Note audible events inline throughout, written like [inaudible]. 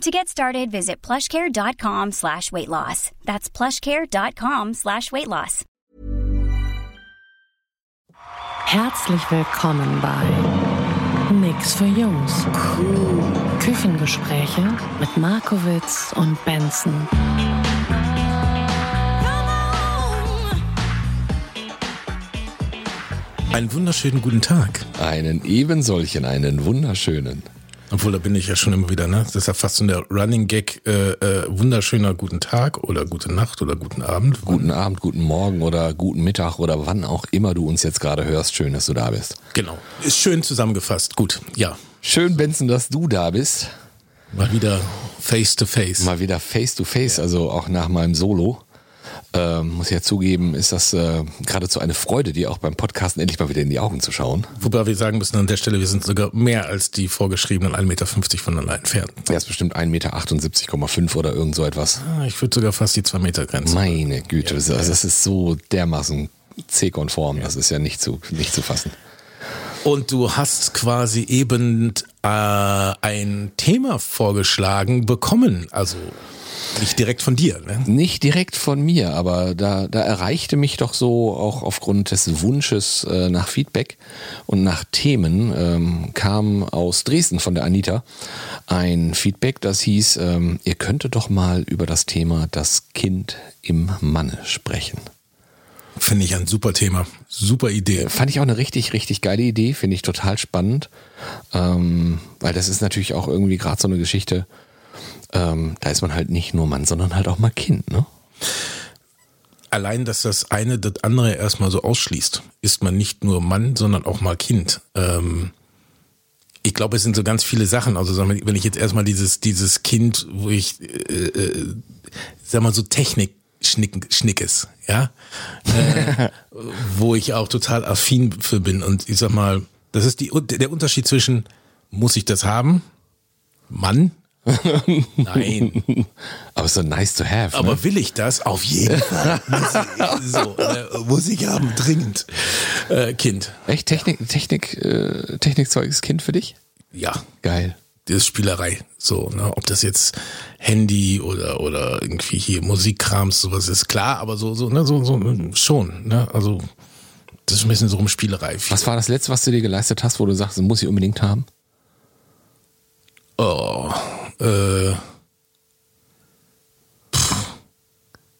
To get started, visit plushcare.com slash weight loss. That's plushcare.com slash weight loss. Herzlich willkommen bei Nix für Jungs. Küchengespräche mit Markowitz und Benson. Einen wunderschönen guten Tag. Einen eben solchen, einen wunderschönen. Obwohl, da bin ich ja schon immer wieder, ne? Das ist ja fast so der Running Gag, äh, äh, wunderschöner guten Tag oder gute Nacht oder guten Abend. Guten Abend, guten Morgen oder guten Mittag oder wann auch immer du uns jetzt gerade hörst. Schön, dass du da bist. Genau. Ist schön zusammengefasst. Gut, ja. Schön, Benson, dass du da bist. Mal wieder face to face. Mal wieder face to face, also auch nach meinem Solo. Ähm, muss ich ja zugeben, ist das äh, geradezu eine Freude, dir auch beim Podcasten endlich mal wieder in die Augen zu schauen. Wobei wir sagen müssen an der Stelle, wir sind sogar mehr als die vorgeschriebenen 1,50 Meter voneinander entfernt. Er ist bestimmt 1,78,5 Meter oder irgend so etwas. Ah, ich würde sogar fast die 2 Meter Grenze. Meine Güte, das, also das ist so dermaßen C-konform, das ist ja nicht zu, nicht zu fassen. Und du hast quasi eben äh, ein Thema vorgeschlagen bekommen, also nicht direkt von dir, ne? Nicht direkt von mir, aber da, da erreichte mich doch so auch aufgrund des Wunsches äh, nach Feedback und nach Themen ähm, kam aus Dresden von der Anita ein Feedback, das hieß, ähm, ihr könntet doch mal über das Thema das Kind im Manne sprechen. Finde ich ein super Thema, super Idee. Fand ich auch eine richtig, richtig geile Idee, finde ich total spannend, ähm, weil das ist natürlich auch irgendwie gerade so eine Geschichte, ähm, da ist man halt nicht nur Mann, sondern halt auch mal Kind, ne? Allein, dass das eine das andere erstmal so ausschließt, ist man nicht nur Mann, sondern auch mal Kind. Ähm, ich glaube, es sind so ganz viele Sachen. Also wenn ich jetzt erstmal dieses, dieses Kind, wo ich, äh, äh, sag mal so Technik Schnick, Schnickes, ja, äh, [laughs] wo ich auch total affin für bin. Und ich sag mal, das ist die, der Unterschied zwischen, muss ich das haben? Mann Nein. [laughs] Aber so nice to have. Aber ne? will ich das? Auf jeden Fall. muss, ich, [laughs] so, äh, muss ich haben, dringend. Äh, kind. Echt Technik, Technik, äh, Technikzeug ist Kind für dich? Ja. Geil. Das ist Spielerei. So, ne? Ob das jetzt Handy oder, oder irgendwie hier Musikkrams, sowas ist klar, aber so, so, ne, so, so schon, ne? Also, das ist ein bisschen so um Spielerei. Was war das letzte, was du dir geleistet hast, wo du sagst, das muss ich unbedingt haben? Oh, äh. Pff,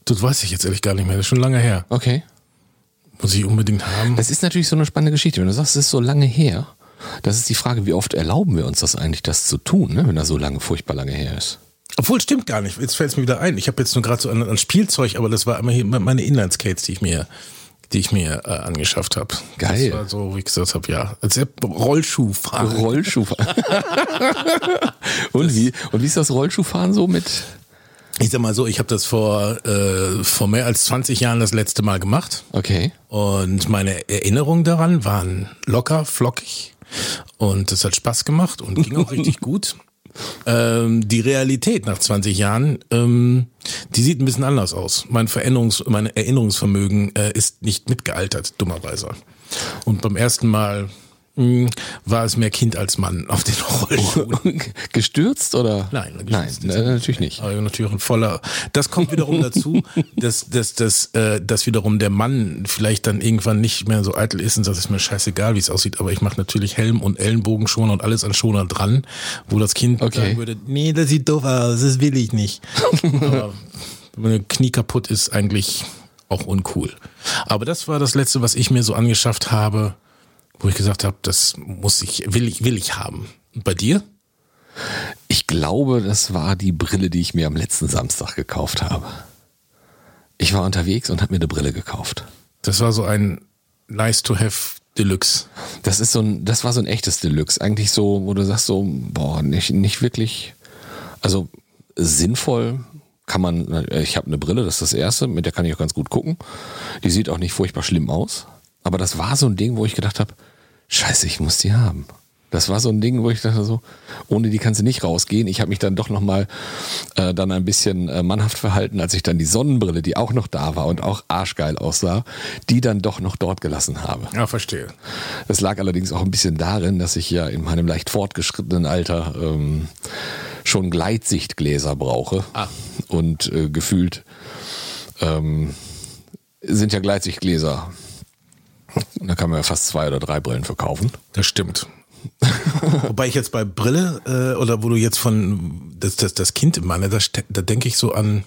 das weiß ich jetzt ehrlich gar nicht mehr. Das ist schon lange her. Okay. Muss ich unbedingt haben. Das ist natürlich so eine spannende Geschichte. Wenn du sagst, es ist so lange her, das ist die Frage, wie oft erlauben wir uns das eigentlich, das zu tun, ne? wenn das so lange, furchtbar lange her ist. Obwohl, stimmt gar nicht. Jetzt fällt es mir wieder ein. Ich habe jetzt nur gerade so ein, ein, Spielzeug, aber das war immer hier meine Inline-Skates, die ich mir die ich mir äh, angeschafft habe. Geil. Das war so, wie ich gesagt habe, ja. Als Rollschuhfahren. Rollschuhfahren. [laughs] und wie und wie ist das Rollschuhfahren so mit? Ich sag mal so, ich habe das vor äh, vor mehr als 20 Jahren das letzte Mal gemacht. Okay. Und meine Erinnerungen daran waren locker, flockig und es hat Spaß gemacht und ging auch [laughs] richtig gut. Ähm, die Realität nach 20 Jahren, ähm, die sieht ein bisschen anders aus. Mein Veränderungs-, mein Erinnerungsvermögen äh, ist nicht mitgealtert, dummerweise. Und beim ersten Mal war es mehr Kind als Mann auf den Rollschuhen. Gestürzt oder? Nein, Nein, gestürzt äh, natürlich nicht. Aber natürlich ein voller. Das kommt wiederum dazu, [laughs] dass, dass, dass, äh, dass wiederum der Mann vielleicht dann irgendwann nicht mehr so eitel ist und sagt, es ist mir scheißegal, wie es aussieht, aber ich mache natürlich Helm und Ellenbogenschoner und alles an Schoner dran, wo das Kind Okay. sagen würde, nee, das sieht doof aus, das will ich nicht. [laughs] aber wenn mein Knie kaputt ist, eigentlich auch uncool. Aber das war das letzte, was ich mir so angeschafft habe, wo ich gesagt habe, das muss ich, will ich, will ich haben. Und bei dir? Ich glaube, das war die Brille, die ich mir am letzten Samstag gekauft habe. Ich war unterwegs und habe mir eine Brille gekauft. Das war so ein nice to have Deluxe. Das ist so ein, das war so ein echtes Deluxe. Eigentlich so, wo du sagst so, boah, nicht, nicht wirklich, also sinnvoll, kann man, ich habe eine Brille, das ist das erste, mit der kann ich auch ganz gut gucken. Die sieht auch nicht furchtbar schlimm aus. Aber das war so ein Ding, wo ich gedacht habe, scheiße, ich muss die haben. Das war so ein Ding, wo ich dachte so, ohne die kannst du nicht rausgehen. Ich habe mich dann doch nochmal äh, dann ein bisschen äh, mannhaft verhalten, als ich dann die Sonnenbrille, die auch noch da war und auch arschgeil aussah, die dann doch noch dort gelassen habe. Ja, verstehe. Das lag allerdings auch ein bisschen darin, dass ich ja in meinem leicht fortgeschrittenen Alter ähm, schon Gleitsichtgläser brauche. Ah. Und äh, gefühlt ähm, sind ja Gleitsichtgläser. Da kann man ja fast zwei oder drei Brillen verkaufen. Das stimmt. [laughs] Wobei ich jetzt bei Brille äh, oder wo du jetzt von das, das, das Kind im Manne, da, da denke ich so an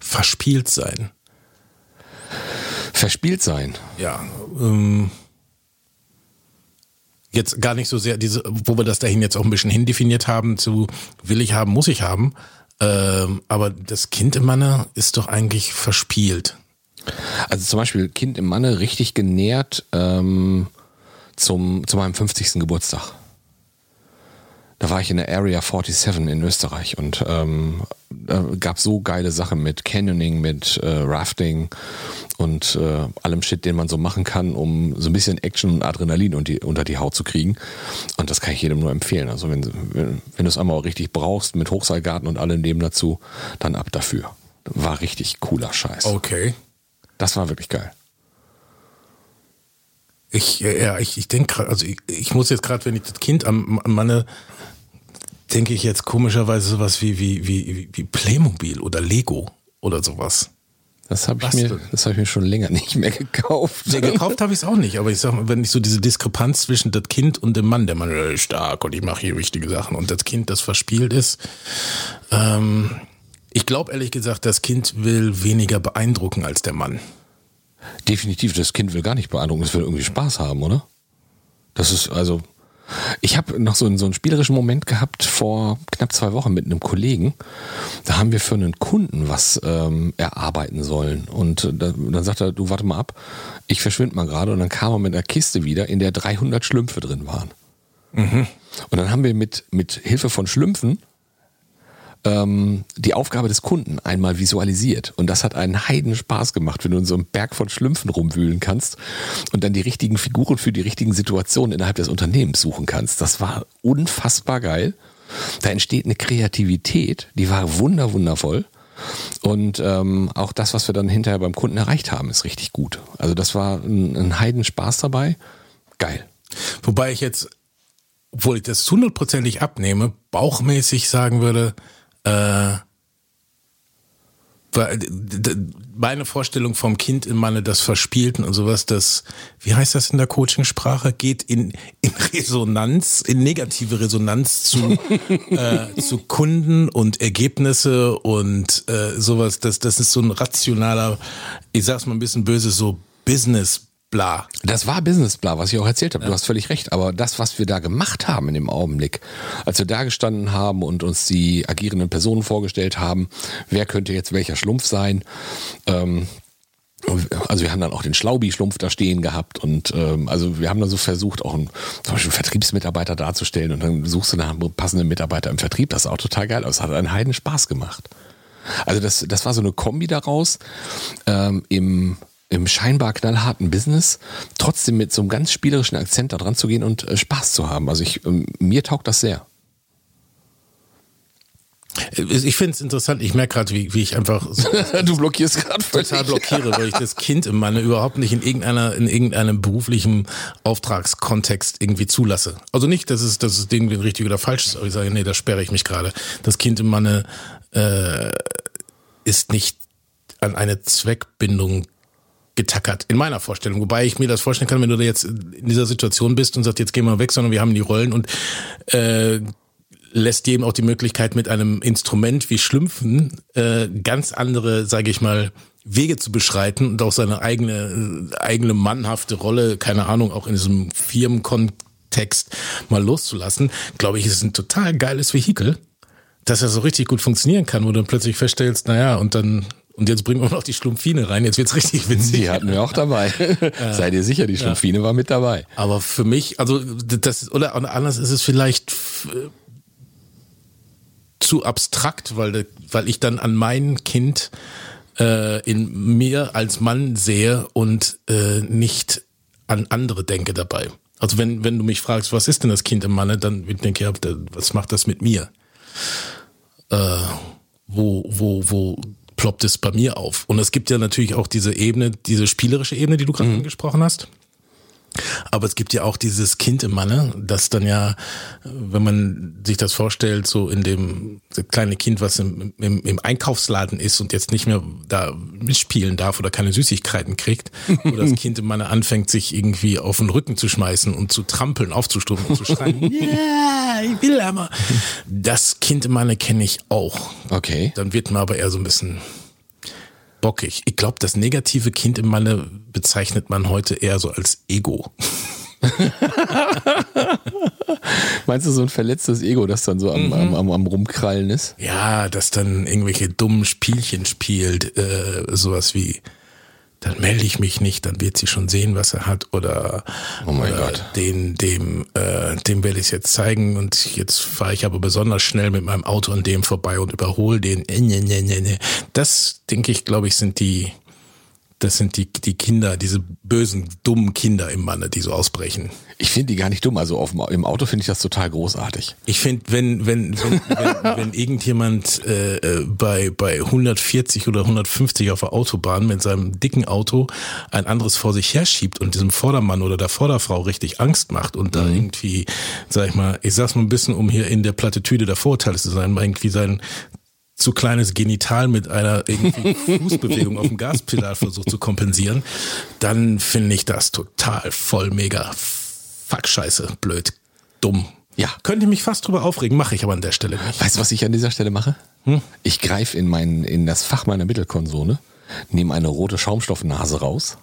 verspielt sein. Verspielt sein. Ja. Ähm, jetzt gar nicht so sehr diese, wo wir das dahin jetzt auch ein bisschen hindefiniert haben, zu will ich haben, muss ich haben. Ähm, aber das Kind im Manne ist doch eigentlich verspielt. Also zum Beispiel Kind im Manne richtig genährt ähm, zum, zu meinem 50. Geburtstag. Da war ich in der Area 47 in Österreich und ähm, gab so geile Sachen mit Canyoning, mit äh, Rafting und äh, allem Shit, den man so machen kann, um so ein bisschen Action und Adrenalin unter die, unter die Haut zu kriegen. Und das kann ich jedem nur empfehlen. Also wenn, wenn, wenn du es einmal richtig brauchst, mit Hochseilgarten und allem dem dazu, dann ab dafür. War richtig cooler Scheiß. Okay. Das war wirklich geil. Ich, ja, ich, ich denke also ich, ich muss jetzt gerade, wenn ich das Kind am, am Manne, denke ich jetzt komischerweise sowas wie, wie, wie, wie Playmobil oder Lego oder sowas. Das habe ich, mir, das hab ich mir schon länger nicht mehr gekauft. Nee, gekauft habe ich es auch nicht, aber ich sag mal, wenn ich so diese Diskrepanz zwischen das Kind und dem Mann, der Mann äh, ist stark und ich mache hier wichtige Sachen und das Kind, das verspielt ist, ähm, ich glaube ehrlich gesagt, das Kind will weniger beeindrucken als der Mann. Definitiv, das Kind will gar nicht beeindrucken, es will irgendwie Spaß haben, oder? Das ist also. Ich habe noch so einen, so einen spielerischen Moment gehabt vor knapp zwei Wochen mit einem Kollegen. Da haben wir für einen Kunden was ähm, erarbeiten sollen. Und äh, da, dann sagt er, du warte mal ab, ich verschwinde mal gerade. Und dann kam er mit einer Kiste wieder, in der 300 Schlümpfe drin waren. Und dann haben wir mit, mit Hilfe von Schlümpfen ähm, die Aufgabe des Kunden einmal visualisiert. Und das hat einen heiden Spaß gemacht, wenn du in so einem Berg von Schlümpfen rumwühlen kannst und dann die richtigen Figuren für die richtigen Situationen innerhalb des Unternehmens suchen kannst. Das war unfassbar geil. Da entsteht eine Kreativität, die war wunder, wundervoll. Und ähm, auch das, was wir dann hinterher beim Kunden erreicht haben, ist richtig gut. Also das war ein, ein heiden Spaß dabei. Geil. Wobei ich jetzt, obwohl ich das hundertprozentig abnehme, bauchmäßig sagen würde, äh, meine Vorstellung vom Kind im Manne, das Verspielten und sowas, das, wie heißt das in der Coachingsprache, geht in, in Resonanz, in negative Resonanz zu, [laughs] äh, zu Kunden und Ergebnisse und äh, sowas. Das, das ist so ein rationaler, ich sag's mal ein bisschen böse, so Business bla. Das war Businessbla, was ich auch erzählt habe. Du hast völlig recht. Aber das, was wir da gemacht haben in dem Augenblick, als wir da gestanden haben und uns die agierenden Personen vorgestellt haben, wer könnte jetzt welcher Schlumpf sein, ähm, also wir haben dann auch den Schlaubi-Schlumpf da stehen gehabt und ähm, also wir haben dann so versucht, auch einen, zum Beispiel einen Vertriebsmitarbeiter darzustellen und dann suchst du nach einem passenden Mitarbeiter im Vertrieb. Das sah auch total geil aus. Das hat einen Heiden Spaß gemacht. Also das, das war so eine Kombi daraus ähm, im, im scheinbar knallharten Business, trotzdem mit so einem ganz spielerischen Akzent da dran zu gehen und äh, Spaß zu haben. Also ich, ähm, mir taugt das sehr. Ich finde es interessant, ich merke gerade, wie, wie ich einfach so [laughs] du blockierst gerade total blockiere, weil ich das Kind im Manne überhaupt nicht in irgendeiner, in irgendeinem beruflichen Auftragskontext irgendwie zulasse. Also nicht, dass es, dass es irgendwie richtig oder falsch ist, aber ich sage, nee, da sperre ich mich gerade. Das Kind im Manne äh, ist nicht an eine Zweckbindung getackert, in meiner Vorstellung. Wobei ich mir das vorstellen kann, wenn du da jetzt in dieser Situation bist und sagst, jetzt gehen wir weg, sondern wir haben die Rollen und äh, lässt jedem auch die Möglichkeit, mit einem Instrument wie Schlümpfen äh, ganz andere, sage ich mal, Wege zu beschreiten und auch seine eigene, eigene mannhafte Rolle, keine Ahnung, auch in diesem Firmenkontext mal loszulassen, glaube ich, ist ein total geiles Vehikel, dass er so richtig gut funktionieren kann, wo du dann plötzlich feststellst, naja, und dann, und jetzt bringen wir noch die Schlumpfine rein, jetzt wird's richtig witzig. Die hatten wir auch dabei. [laughs] [laughs] Sei dir sicher, die Schlumpfine war mit dabei. Aber für mich, also das oder anders ist es vielleicht f- zu abstrakt, weil, weil ich dann an mein Kind äh, in mir als Mann sehe und äh, nicht an andere denke dabei. Also wenn, wenn du mich fragst, was ist denn das Kind im Manne, dann denke ich, ja, was macht das mit mir? Äh, wo, wo, wo ploppt es bei mir auf? Und es gibt ja natürlich auch diese Ebene, diese spielerische Ebene, die du gerade mhm. angesprochen hast. Aber es gibt ja auch dieses Kind im Manne, das dann ja, wenn man sich das vorstellt, so in dem kleine Kind, was im, im, im Einkaufsladen ist und jetzt nicht mehr da mitspielen darf oder keine Süßigkeiten kriegt, wo das [laughs] Kind im Manne anfängt, sich irgendwie auf den Rücken zu schmeißen und zu trampeln, aufzustufen und zu schreien, [laughs] ja, ich will aber. Das Kind im Manne kenne ich auch. Okay. Dann wird man aber eher so ein bisschen bockig. Ich glaube, das negative Kind im Manne bezeichnet man heute eher so als Ego. [laughs] Meinst du so ein verletztes Ego, das dann so am, mhm. am, am, am, Rumkrallen ist? Ja, das dann irgendwelche dummen Spielchen spielt, äh, sowas wie dann melde ich mich nicht, dann wird sie schon sehen, was er hat oder, oh mein oder Gott. den, dem, äh, dem werde ich es jetzt zeigen und jetzt fahre ich aber besonders schnell mit meinem Auto an dem vorbei und überhole den. Das, denke ich, glaube ich, sind die, das sind die, die Kinder, diese bösen, dummen Kinder im Manne, die so ausbrechen. Ich finde die gar nicht dumm. Also auf, im Auto finde ich das total großartig. Ich finde, wenn, wenn, wenn, wenn, wenn irgendjemand äh, äh bei, bei 140 oder 150 auf der Autobahn mit seinem dicken Auto ein anderes vor sich herschiebt und diesem Vordermann oder der Vorderfrau richtig Angst macht und da mhm. irgendwie, sag ich mal, ich sag's mal ein bisschen, um hier in der Plattitüde der Vorurteile zu sein, irgendwie sein zu kleines Genital mit einer irgendwie Fußbewegung auf dem Gaspedal versucht zu kompensieren, dann finde ich das total voll mega fuck scheiße, blöd, dumm. Ja. Könnte mich fast drüber aufregen, mache ich aber an der Stelle nicht. Weißt du, was ich an dieser Stelle mache? Hm? Ich greife in mein, in das Fach meiner Mittelkonsole, nehme eine rote Schaumstoffnase raus,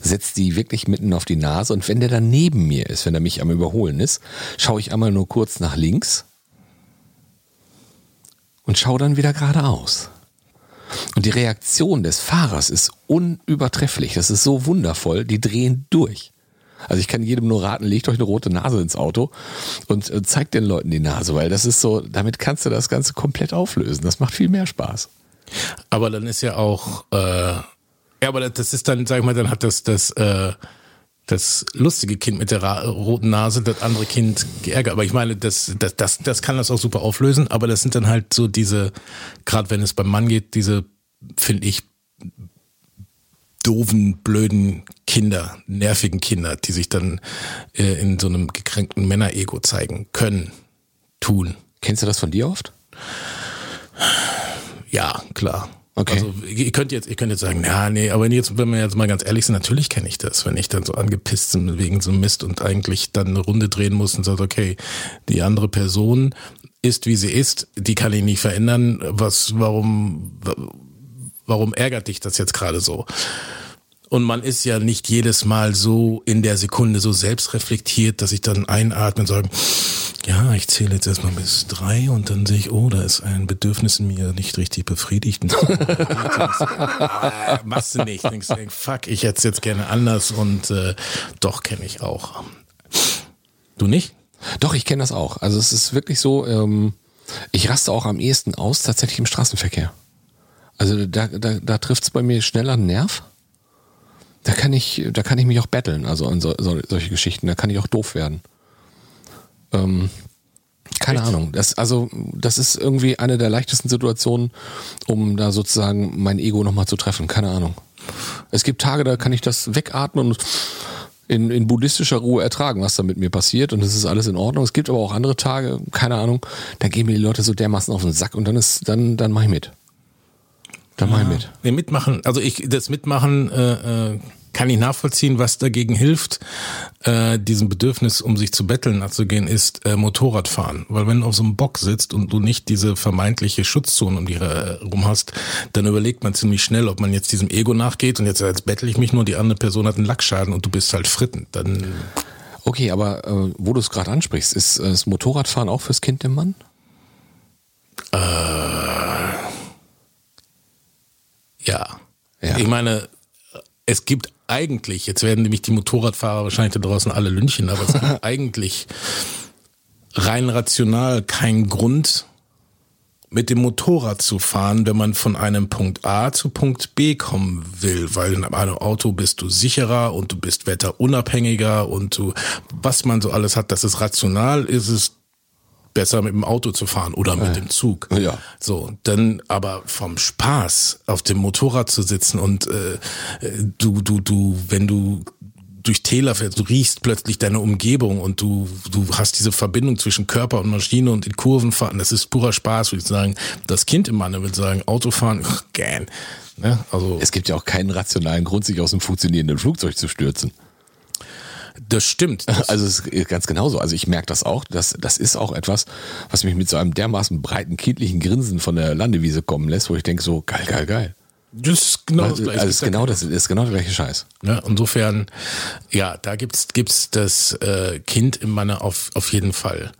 setze die wirklich mitten auf die Nase und wenn der dann neben mir ist, wenn er mich am Überholen ist, schaue ich einmal nur kurz nach links und schau dann wieder geradeaus. Und die Reaktion des Fahrers ist unübertrefflich. Das ist so wundervoll. Die drehen durch. Also ich kann jedem nur raten, legt euch eine rote Nase ins Auto und äh, zeigt den Leuten die Nase, weil das ist so, damit kannst du das Ganze komplett auflösen. Das macht viel mehr Spaß. Aber dann ist ja auch, äh, ja, aber das ist dann, sag ich mal, dann hat das, das, äh, das lustige Kind mit der roten Nase, das andere Kind geärgert. Aber ich meine, das, das, das, das kann das auch super auflösen, aber das sind dann halt so diese, gerade wenn es beim Mann geht, diese, finde ich, doofen, blöden Kinder, nervigen Kinder, die sich dann äh, in so einem gekränkten Männerego zeigen können, tun. Kennst du das von dir oft? Ja, klar. Okay. Also ihr könnt jetzt, ihr könnt jetzt sagen, ja, nee, aber jetzt, wenn wir jetzt mal ganz ehrlich sind, natürlich kenne ich das, wenn ich dann so angepisst bin wegen so Mist und eigentlich dann eine Runde drehen muss und sagt, okay, die andere Person ist wie sie ist, die kann ich nicht verändern. Was, warum, warum ärgert dich das jetzt gerade so? Und man ist ja nicht jedes Mal so in der Sekunde so selbstreflektiert, dass ich dann einatme und sage, ja, ich zähle jetzt erstmal bis drei und dann sehe ich, oh, da ist ein Bedürfnis in mir nicht richtig befriedigt. [laughs] Ah, machst du nicht. Denkst fuck, ich hätte es jetzt gerne anders und äh, doch kenne ich auch. Du nicht? Doch, ich kenne das auch. Also es ist wirklich so, ähm, ich raste auch am ehesten aus, tatsächlich im Straßenverkehr. Also da, da, da trifft es bei mir schneller einen Nerv. Da kann ich, da kann ich mich auch betteln, also an so, so, solche Geschichten. Da kann ich auch doof werden. Ähm, keine Echt? Ahnung. Das, also, das ist irgendwie eine der leichtesten Situationen, um da sozusagen mein Ego nochmal zu treffen. Keine Ahnung. Es gibt Tage, da kann ich das wegatmen und in, in buddhistischer Ruhe ertragen, was da mit mir passiert und es ist alles in Ordnung. Es gibt aber auch andere Tage, keine Ahnung, da gehen mir die Leute so dermaßen auf den Sack und dann ist, dann, dann mach ich mit. Dann mach ich mit. Nee, mitmachen, also ich, das Mitmachen, äh, äh kann ich nachvollziehen, was dagegen hilft, äh, diesem Bedürfnis, um sich zu betteln nachzugehen, ist äh, Motorradfahren. Weil wenn du auf so einem Bock sitzt und du nicht diese vermeintliche Schutzzone um dich herum hast, dann überlegt man ziemlich schnell, ob man jetzt diesem Ego nachgeht und jetzt, jetzt bettel ich mich nur, die andere Person hat einen Lackschaden und du bist halt fritten. Dann Okay, aber äh, wo du es gerade ansprichst, ist äh, das Motorradfahren auch fürs Kind im Mann? Äh, ja. ja. Ich meine, es gibt eigentlich, jetzt werden nämlich die Motorradfahrer wahrscheinlich da draußen alle lünchen, aber es gibt [laughs] eigentlich rein rational keinen Grund, mit dem Motorrad zu fahren, wenn man von einem Punkt A zu Punkt B kommen will, weil in einem Auto bist du sicherer und du bist wetterunabhängiger und du, was man so alles hat, das ist rational, ist es besser mit dem Auto zu fahren oder mit dem Zug. Ja. So, dann aber vom Spaß auf dem Motorrad zu sitzen und äh, du, du, du, wenn du durch Täler fährst, du riechst plötzlich deine Umgebung und du, du hast diese Verbindung zwischen Körper und Maschine und in Kurven fahren. Das ist purer Spaß, würde ich sagen. Das Kind im Mann würde sagen, Autofahren, gern. Ne? Also, Es gibt ja auch keinen rationalen Grund, sich aus einem funktionierenden Flugzeug zu stürzen. Das stimmt. [laughs] Das, Also es ist ganz genauso. Also ich merke das auch. Das, das ist auch etwas, was mich mit so einem dermaßen breiten, kindlichen Grinsen von der Landewiese kommen lässt, wo ich denke so, geil, geil, geil. das ist genau das Also, Gleiche. also es ist genau das ist genau der gleiche Scheiß. Ne? Insofern, ja, da gibt's gibt's das äh, Kind im Manne auf, auf jeden Fall.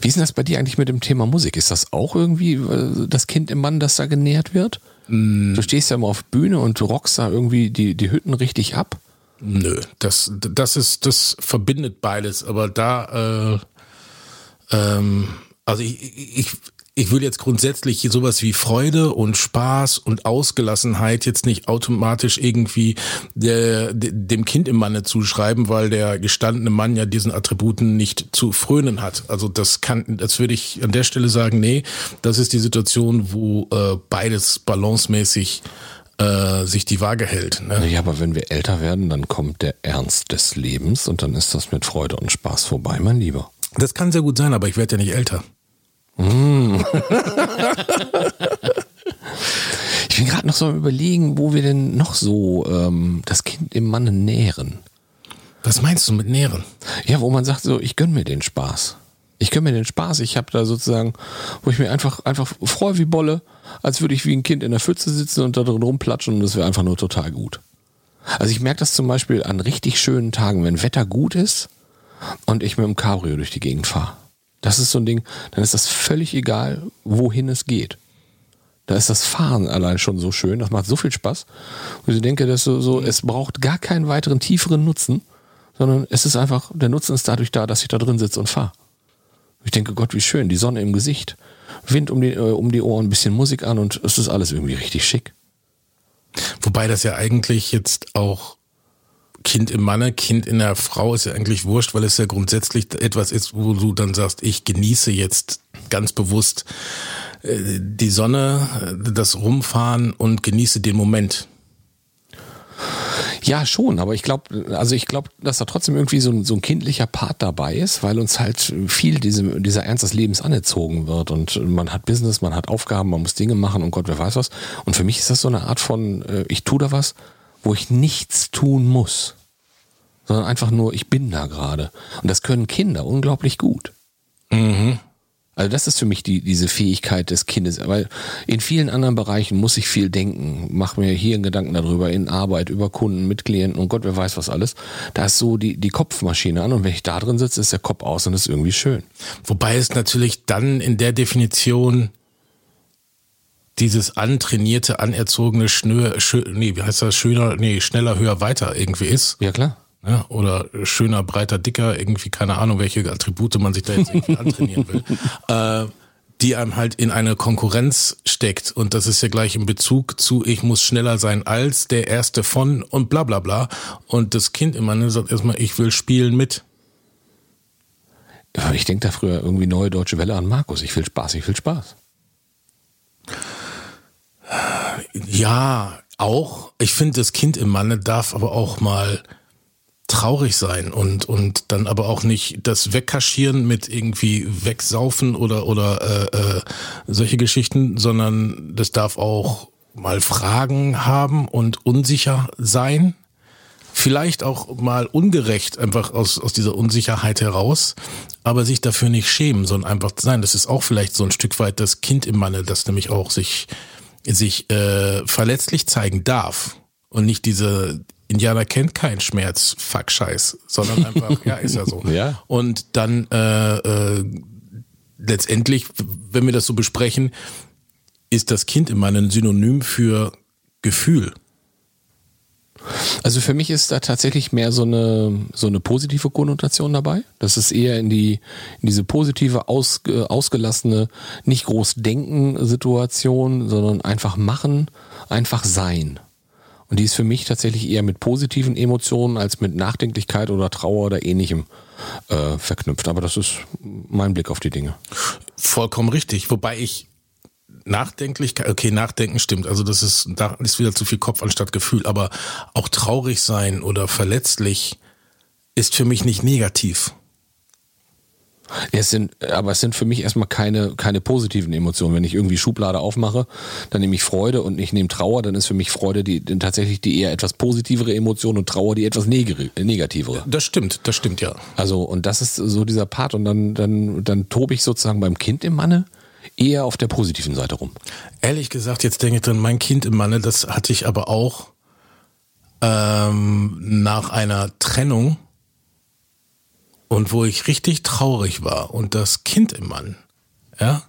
Wie ist denn das bei dir eigentlich mit dem Thema Musik? Ist das auch irgendwie äh, das Kind im Mann, das da genährt wird? Du stehst ja immer auf Bühne und du rockst da irgendwie die, die Hütten richtig ab. Nö, das, das ist, das verbindet beides, aber da, äh, ähm, also ich, ich, ich will jetzt grundsätzlich sowas wie Freude und Spaß und Ausgelassenheit jetzt nicht automatisch irgendwie der, de- dem Kind im Manne zuschreiben, weil der gestandene Mann ja diesen Attributen nicht zu frönen hat. Also das kann, das würde ich an der Stelle sagen, nee, das ist die Situation, wo äh, beides balancemäßig äh, sich die Waage hält. Ne? Ja, aber wenn wir älter werden, dann kommt der Ernst des Lebens und dann ist das mit Freude und Spaß vorbei, mein Lieber. Das kann sehr gut sein, aber ich werde ja nicht älter. [laughs] Ich bin gerade noch so am überlegen, wo wir denn noch so ähm, das Kind im Manne nähren. Was meinst du mit Nähren? Ja, wo man sagt so, ich gönn mir den Spaß. Ich gönn mir den Spaß. Ich habe da sozusagen, wo ich mir einfach einfach freue wie Bolle, als würde ich wie ein Kind in der Pfütze sitzen und da drin rumplatschen und das wäre einfach nur total gut. Also ich merke das zum Beispiel an richtig schönen Tagen, wenn Wetter gut ist und ich mit dem Cabrio durch die Gegend fahre. Das ist so ein Ding, dann ist das völlig egal, wohin es geht. Da ist das Fahren allein schon so schön, das macht so viel Spaß. Und ich denke, dass so, so, es braucht gar keinen weiteren tieferen Nutzen, sondern es ist einfach, der Nutzen ist dadurch da, dass ich da drin sitze und fahre. Ich denke, Gott, wie schön, die Sonne im Gesicht, Wind um die, äh, um die Ohren, ein bisschen Musik an und es ist alles irgendwie richtig schick. Wobei das ja eigentlich jetzt auch Kind im Manne, Kind in der Frau ist ja eigentlich wurscht, weil es ja grundsätzlich etwas ist, wo du dann sagst, ich genieße jetzt ganz bewusst äh, die Sonne, äh, das Rumfahren und genieße den Moment. Ja, schon, aber ich glaube, also ich glaube, dass da trotzdem irgendwie so ein, so ein kindlicher Part dabei ist, weil uns halt viel diese, dieser Ernst des Lebens anerzogen wird und man hat Business, man hat Aufgaben, man muss Dinge machen und Gott, wer weiß was. Und für mich ist das so eine Art von, äh, ich tue da was, wo ich nichts tun muss, sondern einfach nur, ich bin da gerade. Und das können Kinder unglaublich gut. Also das ist für mich die, diese Fähigkeit des Kindes, weil in vielen anderen Bereichen muss ich viel denken, mach mir hier einen Gedanken darüber, in Arbeit, über Kunden, mit Klienten und Gott, wer weiß was alles. Da ist so die, die Kopfmaschine an und wenn ich da drin sitze, ist der Kopf aus und ist irgendwie schön. Wobei es natürlich dann in der Definition dieses antrainierte, anerzogene, schnö, schö, nee, wie heißt das, schöner, nee, schneller, höher, weiter irgendwie ist. Ja klar. Ja, oder schöner, breiter, dicker, irgendwie keine Ahnung, welche Attribute man sich da jetzt irgendwie [laughs] antrainieren will, äh, die einem halt in eine Konkurrenz steckt. Und das ist ja gleich in Bezug zu, ich muss schneller sein als der Erste von und bla bla bla. Und das Kind immer ne, sagt erstmal, ich will spielen mit. Ich denke da früher irgendwie neue deutsche Welle an Markus. Ich will Spaß, ich will Spaß. Ja, auch. Ich finde, das Kind im Manne darf aber auch mal traurig sein und und dann aber auch nicht das wegkaschieren mit irgendwie wegsaufen oder oder äh, äh, solche Geschichten, sondern das darf auch mal Fragen haben und unsicher sein. Vielleicht auch mal ungerecht, einfach aus, aus dieser Unsicherheit heraus, aber sich dafür nicht schämen, sondern einfach sein. Das ist auch vielleicht so ein Stück weit das Kind im Manne, das nämlich auch sich, sich äh, verletzlich zeigen darf und nicht diese Indianer kennt keinen Schmerz, fuck Scheiß, sondern einfach, ja, ist ja so. [laughs] Ja. Und dann äh, äh, letztendlich, wenn wir das so besprechen, ist das Kind immer ein Synonym für Gefühl. Also für mich ist da tatsächlich mehr so eine, so eine positive Konnotation dabei. Das ist eher in die, in diese positive, aus, ausgelassene, nicht groß denken Situation, sondern einfach machen, einfach sein. Und die ist für mich tatsächlich eher mit positiven Emotionen als mit Nachdenklichkeit oder Trauer oder ähnlichem äh, verknüpft. Aber das ist mein Blick auf die Dinge. Vollkommen richtig. Wobei ich Nachdenklichkeit, okay, Nachdenken stimmt. Also das ist, da ist wieder zu viel Kopf anstatt Gefühl. Aber auch traurig sein oder verletzlich ist für mich nicht negativ. Es sind, aber es sind für mich erstmal keine, keine positiven Emotionen. Wenn ich irgendwie Schublade aufmache, dann nehme ich Freude und ich nehme Trauer, dann ist für mich Freude die, tatsächlich die eher etwas positivere Emotion und Trauer die etwas negativere. Das stimmt, das stimmt, ja. Also, und das ist so dieser Part und dann, dann, dann tobe ich sozusagen beim Kind im Manne eher auf der positiven Seite rum. Ehrlich gesagt, jetzt denke ich drin, mein Kind im Manne, das hatte ich aber auch ähm, nach einer Trennung und wo ich richtig traurig war und das Kind im Mann, ja,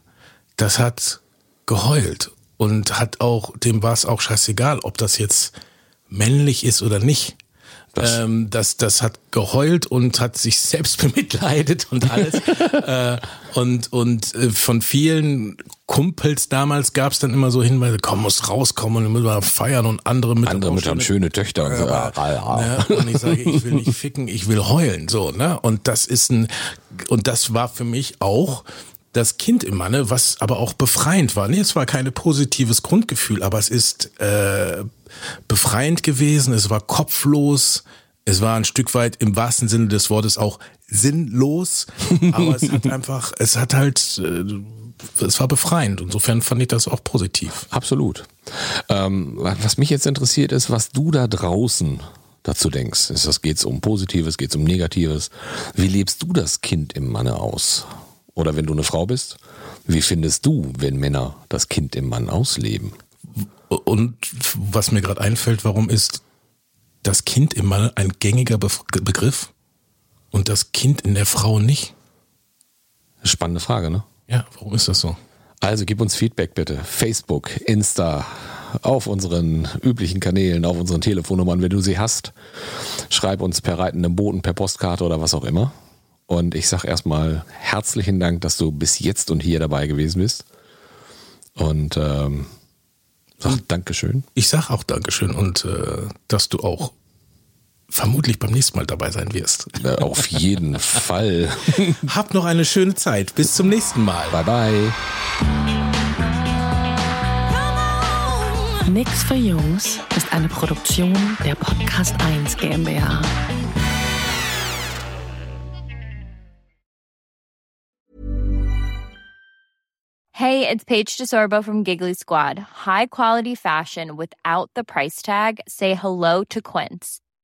das hat geheult und hat auch, dem war es auch scheißegal, ob das jetzt männlich ist oder nicht. Das, ähm, das, das hat geheult und hat sich selbst [laughs] bemitleidet und alles. [laughs] äh, und und äh, von vielen Kumpels damals gab es dann immer so Hinweise, komm, muss rauskommen und müssen feiern und andere mit andere mit schöne, schöne Töchter und so. Ja, ne? Und ich sage, ich will nicht ficken, ich will heulen, so ne. Und das ist ein und das war für mich auch das Kind im Manne, was aber auch befreiend war. Nee, es war kein positives Grundgefühl, aber es ist äh, befreiend gewesen, es war kopflos, es war ein Stück weit im wahrsten Sinne des Wortes auch sinnlos, aber es hat [laughs] einfach, es hat halt, äh, es war befreiend. Insofern fand ich das auch positiv. Absolut. Ähm, was mich jetzt interessiert ist, was du da draußen dazu denkst. Ist das geht's um Positives, geht's um Negatives? Wie lebst du das Kind im Manne aus? Oder wenn du eine Frau bist, wie findest du, wenn Männer das Kind im Mann ausleben? Und was mir gerade einfällt, warum ist das Kind im Mann ein gängiger Be Begriff und das Kind in der Frau nicht? Spannende Frage, ne? Ja, warum ist das so? Also gib uns Feedback bitte. Facebook, Insta, auf unseren üblichen Kanälen, auf unseren Telefonnummern, wenn du sie hast. Schreib uns per reitendem Boten, per Postkarte oder was auch immer. Und ich sage erstmal herzlichen Dank, dass du bis jetzt und hier dabei gewesen bist. Und ähm, sag Dankeschön. Ich sag auch Dankeschön und äh, dass du auch vermutlich beim nächsten Mal dabei sein wirst. Auf jeden Fall. [laughs] Hab noch eine schöne Zeit. Bis zum nächsten Mal. Bye bye. Nix für Jungs ist eine Produktion der Podcast 1 GmbH. Hey, it's Paige DeSorbo from Giggly Squad. High quality fashion without the price tag. Say hello to Quince.